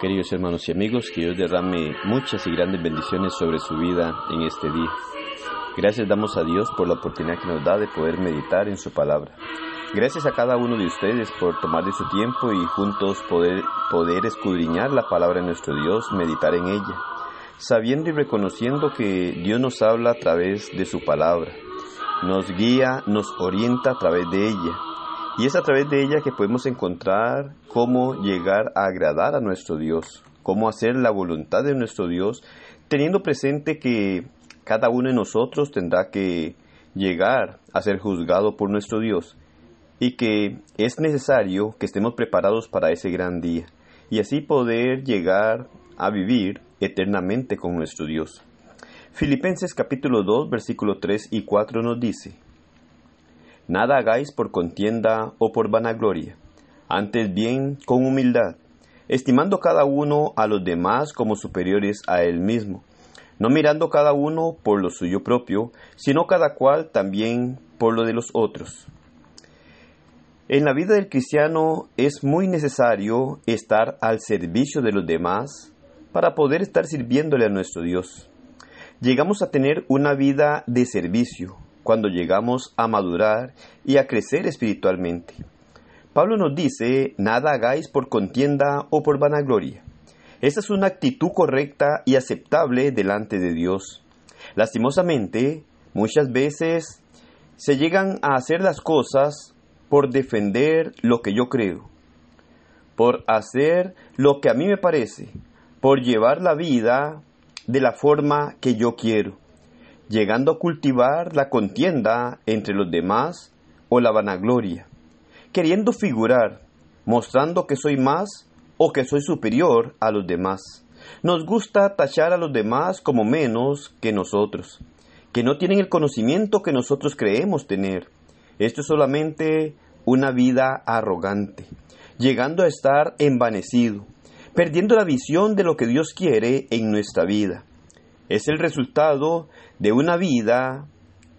Queridos hermanos y amigos, que Dios derrame muchas y grandes bendiciones sobre su vida en este día. Gracias damos a Dios por la oportunidad que nos da de poder meditar en su palabra. Gracias a cada uno de ustedes por tomar de su tiempo y juntos poder, poder escudriñar la palabra de nuestro Dios, meditar en ella, sabiendo y reconociendo que Dios nos habla a través de su palabra, nos guía, nos orienta a través de ella y es a través de ella que podemos encontrar cómo llegar a agradar a nuestro Dios, cómo hacer la voluntad de nuestro Dios, teniendo presente que cada uno de nosotros tendrá que llegar a ser juzgado por nuestro Dios y que es necesario que estemos preparados para ese gran día y así poder llegar a vivir eternamente con nuestro Dios. Filipenses capítulo 2 versículo 3 y 4 nos dice, Nada hagáis por contienda o por vanagloria, antes bien con humildad, estimando cada uno a los demás como superiores a él mismo, no mirando cada uno por lo suyo propio, sino cada cual también por lo de los otros. En la vida del cristiano es muy necesario estar al servicio de los demás para poder estar sirviéndole a nuestro Dios. Llegamos a tener una vida de servicio, cuando llegamos a madurar y a crecer espiritualmente. Pablo nos dice, nada hagáis por contienda o por vanagloria. Esta es una actitud correcta y aceptable delante de Dios. Lastimosamente, muchas veces se llegan a hacer las cosas por defender lo que yo creo, por hacer lo que a mí me parece, por llevar la vida de la forma que yo quiero llegando a cultivar la contienda entre los demás o la vanagloria, queriendo figurar, mostrando que soy más o que soy superior a los demás. Nos gusta tachar a los demás como menos que nosotros, que no tienen el conocimiento que nosotros creemos tener. Esto es solamente una vida arrogante, llegando a estar envanecido, perdiendo la visión de lo que Dios quiere en nuestra vida. Es el resultado de una vida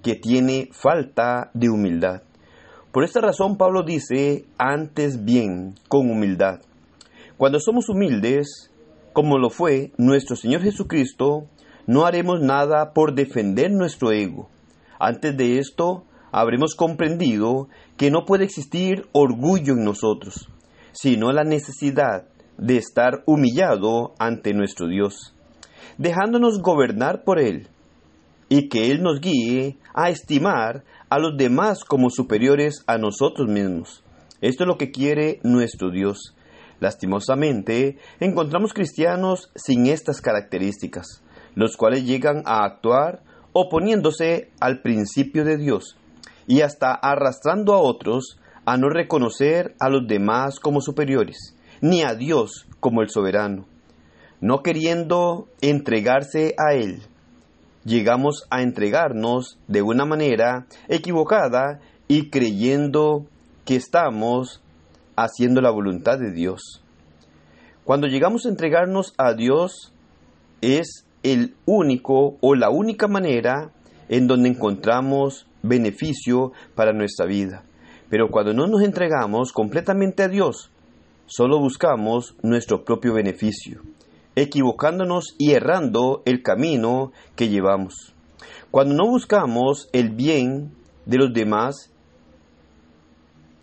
que tiene falta de humildad. Por esta razón Pablo dice, antes bien, con humildad. Cuando somos humildes, como lo fue nuestro Señor Jesucristo, no haremos nada por defender nuestro ego. Antes de esto, habremos comprendido que no puede existir orgullo en nosotros, sino la necesidad de estar humillado ante nuestro Dios, dejándonos gobernar por Él y que Él nos guíe a estimar a los demás como superiores a nosotros mismos. Esto es lo que quiere nuestro Dios. Lastimosamente, encontramos cristianos sin estas características, los cuales llegan a actuar oponiéndose al principio de Dios y hasta arrastrando a otros a no reconocer a los demás como superiores, ni a Dios como el soberano, no queriendo entregarse a Él llegamos a entregarnos de una manera equivocada y creyendo que estamos haciendo la voluntad de Dios. Cuando llegamos a entregarnos a Dios es el único o la única manera en donde encontramos beneficio para nuestra vida. Pero cuando no nos entregamos completamente a Dios, solo buscamos nuestro propio beneficio equivocándonos y errando el camino que llevamos. Cuando no buscamos el bien de los demás,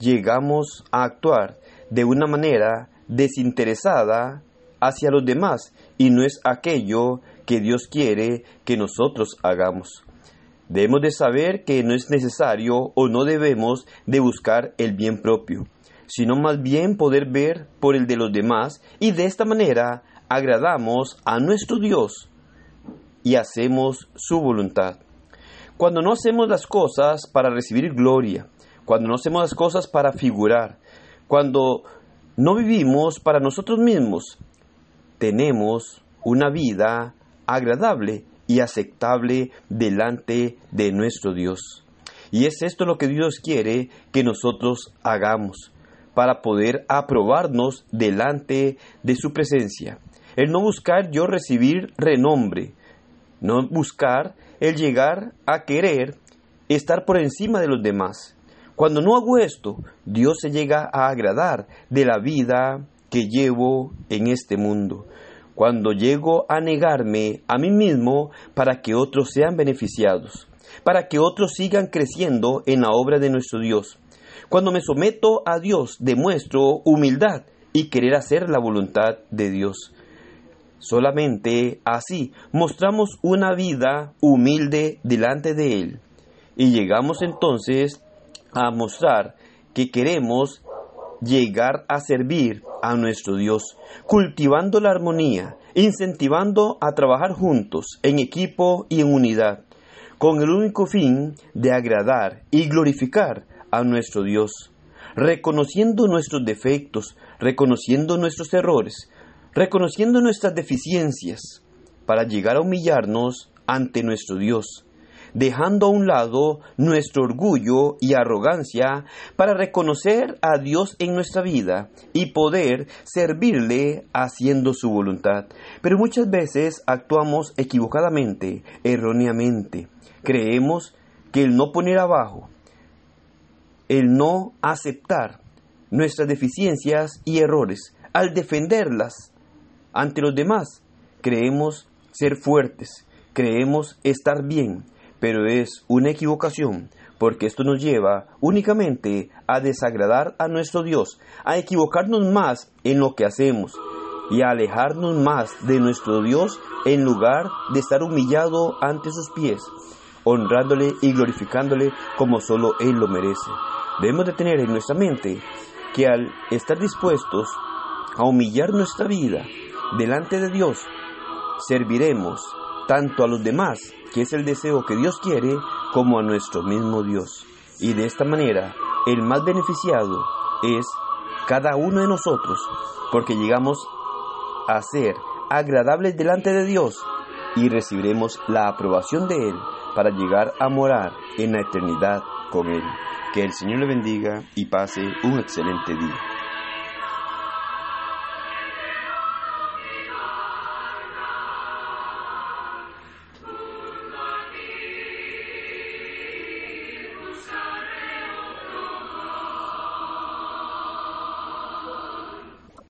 llegamos a actuar de una manera desinteresada hacia los demás y no es aquello que Dios quiere que nosotros hagamos. Debemos de saber que no es necesario o no debemos de buscar el bien propio, sino más bien poder ver por el de los demás y de esta manera agradamos a nuestro Dios y hacemos su voluntad. Cuando no hacemos las cosas para recibir gloria, cuando no hacemos las cosas para figurar, cuando no vivimos para nosotros mismos, tenemos una vida agradable y aceptable delante de nuestro Dios. Y es esto lo que Dios quiere que nosotros hagamos para poder aprobarnos delante de su presencia el no buscar yo recibir renombre, no buscar el llegar a querer estar por encima de los demás. Cuando no hago esto, Dios se llega a agradar de la vida que llevo en este mundo, cuando llego a negarme a mí mismo para que otros sean beneficiados, para que otros sigan creciendo en la obra de nuestro Dios. Cuando me someto a Dios, demuestro humildad y querer hacer la voluntad de Dios. Solamente así mostramos una vida humilde delante de Él. Y llegamos entonces a mostrar que queremos llegar a servir a nuestro Dios, cultivando la armonía, incentivando a trabajar juntos, en equipo y en unidad, con el único fin de agradar y glorificar a nuestro Dios, reconociendo nuestros defectos, reconociendo nuestros errores, reconociendo nuestras deficiencias, para llegar a humillarnos ante nuestro Dios, dejando a un lado nuestro orgullo y arrogancia para reconocer a Dios en nuestra vida y poder servirle haciendo su voluntad. Pero muchas veces actuamos equivocadamente, erróneamente. Creemos que el no poner abajo, el no aceptar nuestras deficiencias y errores, al defenderlas ante los demás, creemos ser fuertes, creemos estar bien, pero es una equivocación, porque esto nos lleva únicamente a desagradar a nuestro Dios, a equivocarnos más en lo que hacemos y a alejarnos más de nuestro Dios en lugar de estar humillado ante sus pies, honrándole y glorificándole como solo Él lo merece. Debemos de tener en nuestra mente que al estar dispuestos a humillar nuestra vida delante de Dios, serviremos tanto a los demás, que es el deseo que Dios quiere, como a nuestro mismo Dios. Y de esta manera, el más beneficiado es cada uno de nosotros, porque llegamos a ser agradables delante de Dios y recibiremos la aprobación de Él para llegar a morar en la eternidad con Él. Que el Señor le bendiga y pase un excelente día.